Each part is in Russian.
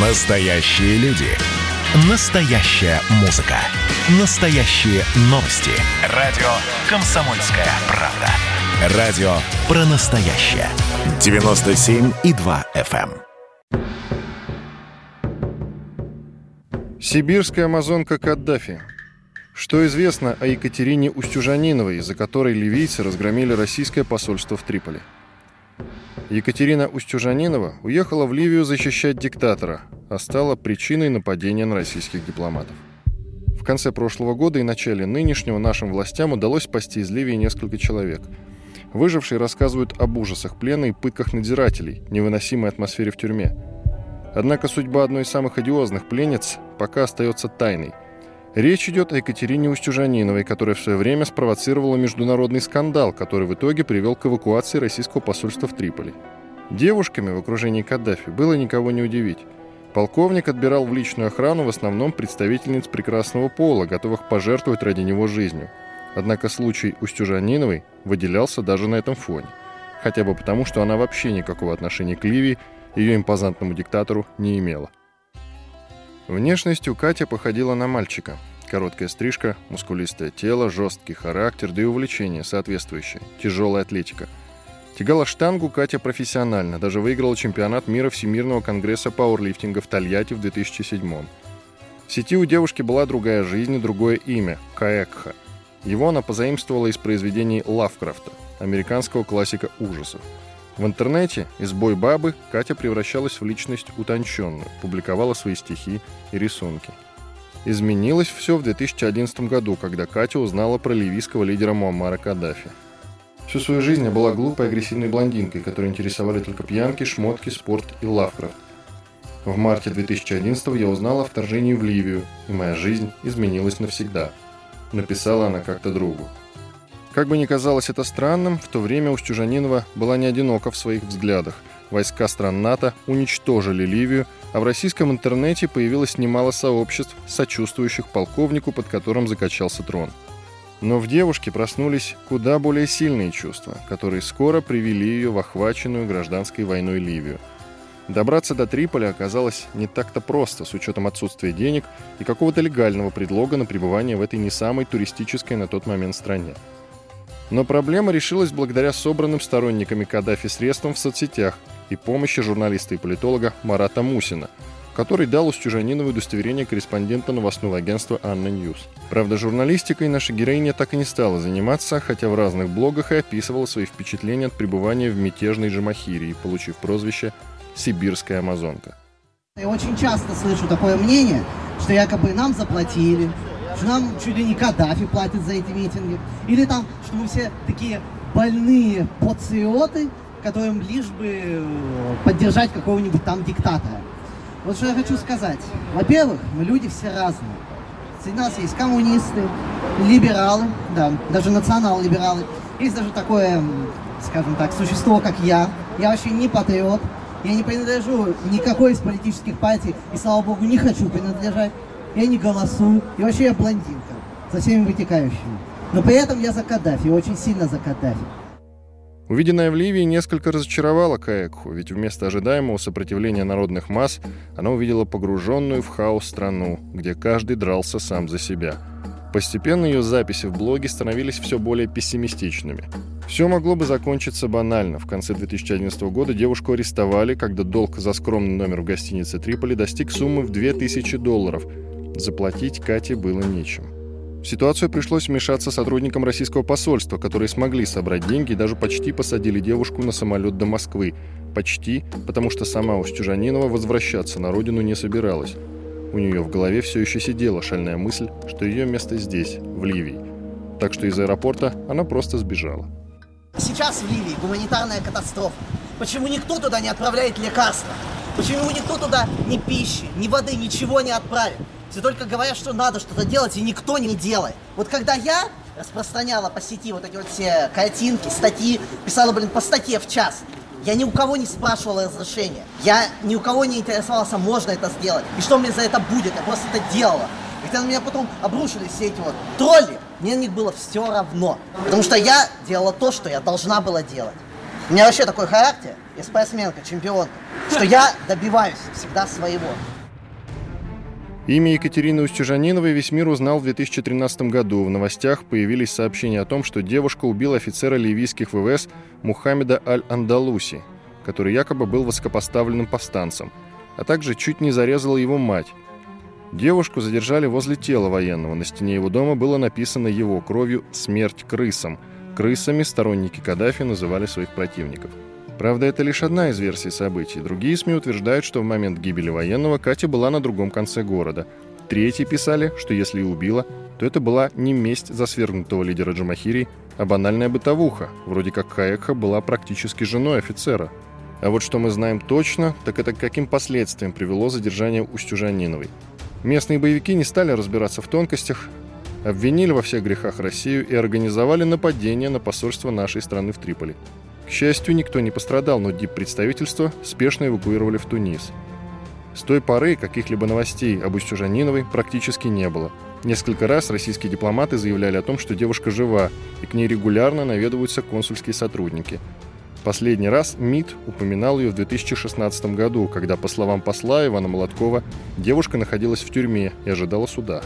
Настоящие люди. Настоящая музыка. Настоящие новости. Радио «Комсомольская правда». Радио про настоящее. 97,2 FM. эм. Сибирская амазонка Каддафи. Что известно о Екатерине Устюжаниновой, из-за которой ливийцы разгромили российское посольство в Триполи? Екатерина Устюжанинова уехала в Ливию защищать диктатора, а стала причиной нападения на российских дипломатов. В конце прошлого года и начале нынешнего нашим властям удалось спасти из Ливии несколько человек. Выжившие рассказывают об ужасах плена и пытках надзирателей, невыносимой атмосфере в тюрьме. Однако судьба одной из самых одиозных пленниц пока остается тайной. Речь идет о Екатерине Устюжаниновой, которая в свое время спровоцировала международный скандал, который в итоге привел к эвакуации российского посольства в Триполи. Девушками в окружении Каддафи было никого не удивить. Полковник отбирал в личную охрану в основном представительниц прекрасного пола, готовых пожертвовать ради него жизнью. Однако случай Устюжаниновой выделялся даже на этом фоне. Хотя бы потому, что она вообще никакого отношения к Ливии, ее импозантному диктатору, не имела. Внешностью Катя походила на мальчика. Короткая стрижка, мускулистое тело, жесткий характер, да и увлечение соответствующее, тяжелая атлетика. Тягала штангу Катя профессионально, даже выиграла чемпионат мира Всемирного конгресса пауэрлифтинга в Тольятти в 2007 В сети у девушки была другая жизнь и другое имя – Каэкха. Его она позаимствовала из произведений Лавкрафта, американского классика ужасов. В интернете из бой-бабы Катя превращалась в личность утонченную, публиковала свои стихи и рисунки. Изменилось все в 2011 году, когда Катя узнала про ливийского лидера Муаммара Каддафи. Всю свою жизнь я была глупой агрессивной блондинкой, которой интересовали только пьянки, шмотки, спорт и Лавкрафт. В марте 2011 я узнала о вторжении в Ливию, и моя жизнь изменилась навсегда. Написала она как-то другу. Как бы ни казалось это странным, в то время Устюжанинова была не одинока в своих взглядах. Войска стран НАТО уничтожили Ливию, а в российском интернете появилось немало сообществ, сочувствующих полковнику, под которым закачался трон. Но в девушке проснулись куда более сильные чувства, которые скоро привели ее в охваченную гражданской войной Ливию. Добраться до Триполи оказалось не так-то просто, с учетом отсутствия денег и какого-то легального предлога на пребывание в этой не самой туристической на тот момент стране. Но проблема решилась благодаря собранным сторонниками Каддафи средствам в соцсетях и помощи журналиста и политолога Марата Мусина, который дал Устюжаниновой удостоверение корреспондента новостного агентства «ANNA News». Правда, журналистикой наша героиня так и не стала заниматься, хотя в разных блогах и описывала свои впечатления от пребывания в мятежной Джамахирии, получив прозвище «Сибирская амазонка». Я очень часто слышу такое мнение, что якобы нам заплатили, что нам чуть ли не Каддафи платит за эти митинги. Или там, что мы все такие больные патриоты, которым лишь бы э, поддержать какого-нибудь там диктатора. Вот что я хочу сказать. Во-первых, мы люди все разные. Среди нас есть коммунисты, либералы, да, даже национал-либералы. Есть даже такое, скажем так, существо, как я. Я вообще не патриот. Я не принадлежу никакой из политических партий, и, слава богу, не хочу принадлежать. Я не голосую, и вообще я блондинка, со всеми вытекающими. Но при этом я за Каддафи, очень сильно за Каддафи. Увиденное в Ливии несколько разочаровало Каэкху, ведь вместо ожидаемого сопротивления народных масс она увидела погруженную в хаос страну, где каждый дрался сам за себя. Постепенно ее записи в блоге становились все более пессимистичными. Все могло бы закончиться банально. В конце 2011 года девушку арестовали, когда долг за скромный номер в гостинице Триполи достиг суммы в 2000 долларов. Заплатить Кате было нечем. В ситуацию пришлось вмешаться сотрудникам российского посольства, которые смогли собрать деньги и даже почти посадили девушку на самолет до Москвы. Почти, потому что сама Устюжанинова возвращаться на родину не собиралась. У нее в голове все еще сидела шальная мысль, что ее место здесь, в Ливии. Так что из аэропорта она просто сбежала. Сейчас в Ливии гуманитарная катастрофа. Почему никто туда не отправляет лекарства? Почему никто туда ни пищи, ни воды, ничего не отправит? Все только говорят, что надо что-то делать, и никто не делает. Вот когда я распространяла по сети вот эти вот все картинки, статьи, писала, блин, по статье в час, я ни у кого не спрашивала разрешения. Я ни у кого не интересовался, можно это сделать. И что мне за это будет? Я просто это делала. И когда на меня потом обрушились все эти вот тролли, мне на них было все равно. Потому что я делала то, что я должна была делать. У меня вообще такой характер, я спортсменка, чемпионка, что я добиваюсь всегда своего. Имя Екатерины Устюжаниновой весь мир узнал в 2013 году. В новостях появились сообщения о том, что девушка убила офицера ливийских ВВС Мухаммеда Аль-Андалуси, который якобы был высокопоставленным повстанцем, а также чуть не зарезала его мать. Девушку задержали возле тела военного. На стене его дома было написано его кровью «Смерть крысам». Крысами сторонники Каддафи называли своих противников. Правда, это лишь одна из версий событий. Другие СМИ утверждают, что в момент гибели военного Катя была на другом конце города. Третьи писали, что если и убила, то это была не месть за свергнутого лидера Джамахири, а банальная бытовуха. Вроде как Каекха была практически женой офицера. А вот что мы знаем точно, так это к каким последствиям привело задержание Устюжаниновой. Местные боевики не стали разбираться в тонкостях, обвинили во всех грехах Россию и организовали нападение на посольство нашей страны в Триполи. К счастью, никто не пострадал, но диппредставительство спешно эвакуировали в Тунис. С той поры каких-либо новостей об Устюжаниновой практически не было. Несколько раз российские дипломаты заявляли о том, что девушка жива, и к ней регулярно наведываются консульские сотрудники. Последний раз МИД упоминал ее в 2016 году, когда, по словам посла Ивана Молоткова, девушка находилась в тюрьме и ожидала суда.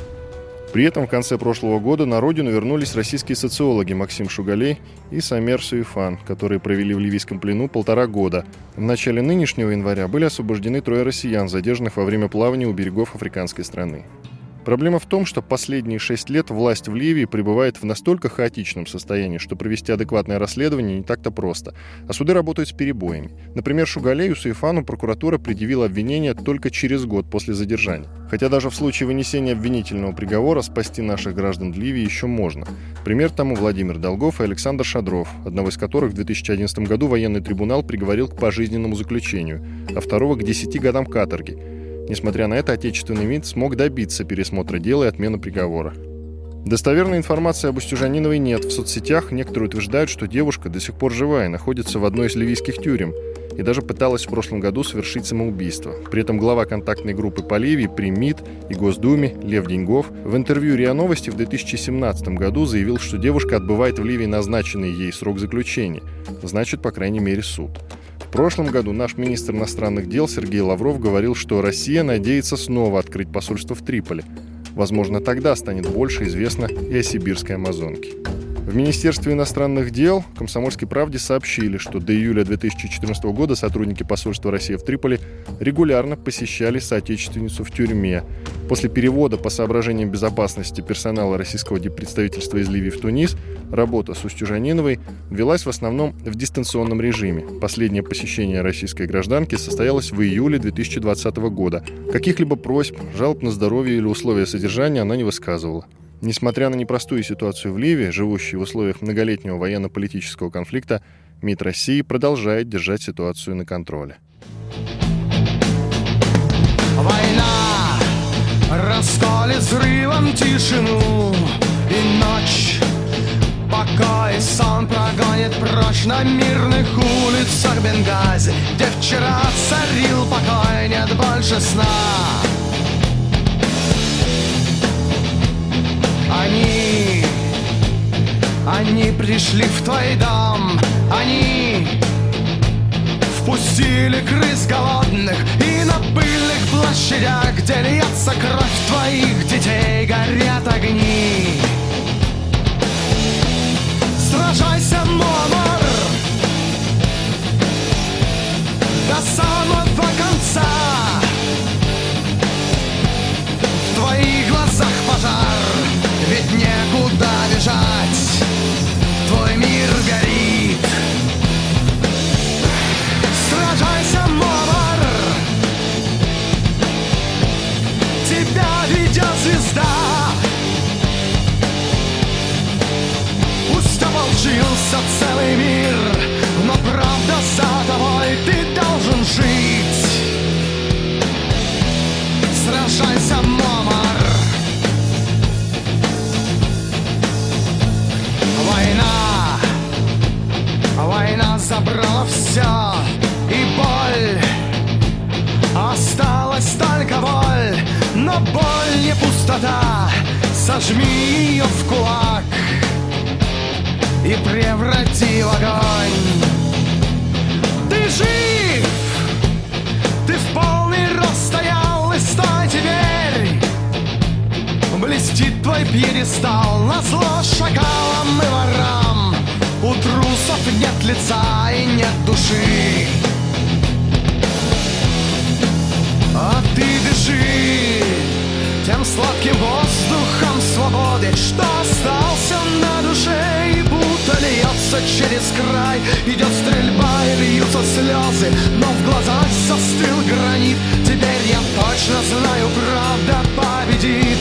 При этом в конце прошлого года на родину вернулись российские социологи Максим Шугалей и Самер Суефан, которые провели в ливийском плену полтора года. В начале нынешнего января были освобождены трое россиян, задержанных во время плавания у берегов африканской страны. Проблема в том, что последние шесть лет власть в Ливии пребывает в настолько хаотичном состоянии, что провести адекватное расследование не так-то просто, а суды работают с перебоями. Например, Шугалею Суефану прокуратура предъявила обвинение только через год после задержания. Хотя даже в случае вынесения обвинительного приговора спасти наших граждан Ливии еще можно. Пример тому Владимир Долгов и Александр Шадров, одного из которых в 2011 году военный трибунал приговорил к пожизненному заключению, а второго к 10 годам каторги – Несмотря на это, отечественный МИД смог добиться пересмотра дела и отмены приговора. Достоверной информации об Устюжаниновой нет. В соцсетях некоторые утверждают, что девушка до сих пор жива и находится в одной из ливийских тюрем и даже пыталась в прошлом году совершить самоубийство. При этом глава контактной группы по Ливии при МИД и Госдуме Лев Деньгов в интервью РИА Новости в 2017 году заявил, что девушка отбывает в Ливии назначенный ей срок заключения, значит, по крайней мере, суд. Прошлом году наш министр иностранных дел Сергей Лавров говорил, что Россия надеется снова открыть посольство в Триполи. Возможно, тогда станет больше известно и о сибирской Амазонке. В Министерстве иностранных дел «Комсомольской правде» сообщили, что до июля 2014 года сотрудники посольства России в Триполи регулярно посещали соотечественницу в тюрьме. После перевода по соображениям безопасности персонала российского диппредставительства из Ливии в Тунис работа с Устюжаниновой велась в основном в дистанционном режиме. Последнее посещение российской гражданки состоялось в июле 2020 года. Каких-либо просьб, жалоб на здоровье или условия содержания она не высказывала. Несмотря на непростую ситуацию в Ливии, живущей в условиях многолетнего военно-политического конфликта, МИД России продолжает держать ситуацию на контроле. Война расколет взрывом тишину и ночь Покой сон прогонит прочь на мирных улицах Бенгази Где вчера царил покой, нет больше сна. Они, они пришли в твой дом, они Впустили крыс голодных и на пыльных площадях Где льется кровь твоих детей, горят лица и нет души. А ты дыши тем сладким воздухом свободы Что остался на душе и будто льется через край. Идет стрельба и льются слезы Но в глазах застыл гранит. Теперь я точно знаю, правда победит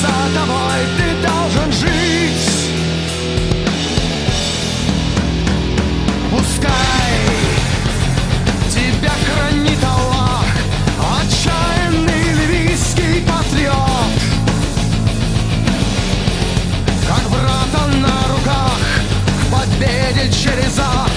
за тобой ты должен жить. Пускай тебя хранит Аллах Отчаянный ливийский патриот. Как брата на руках к победе через ад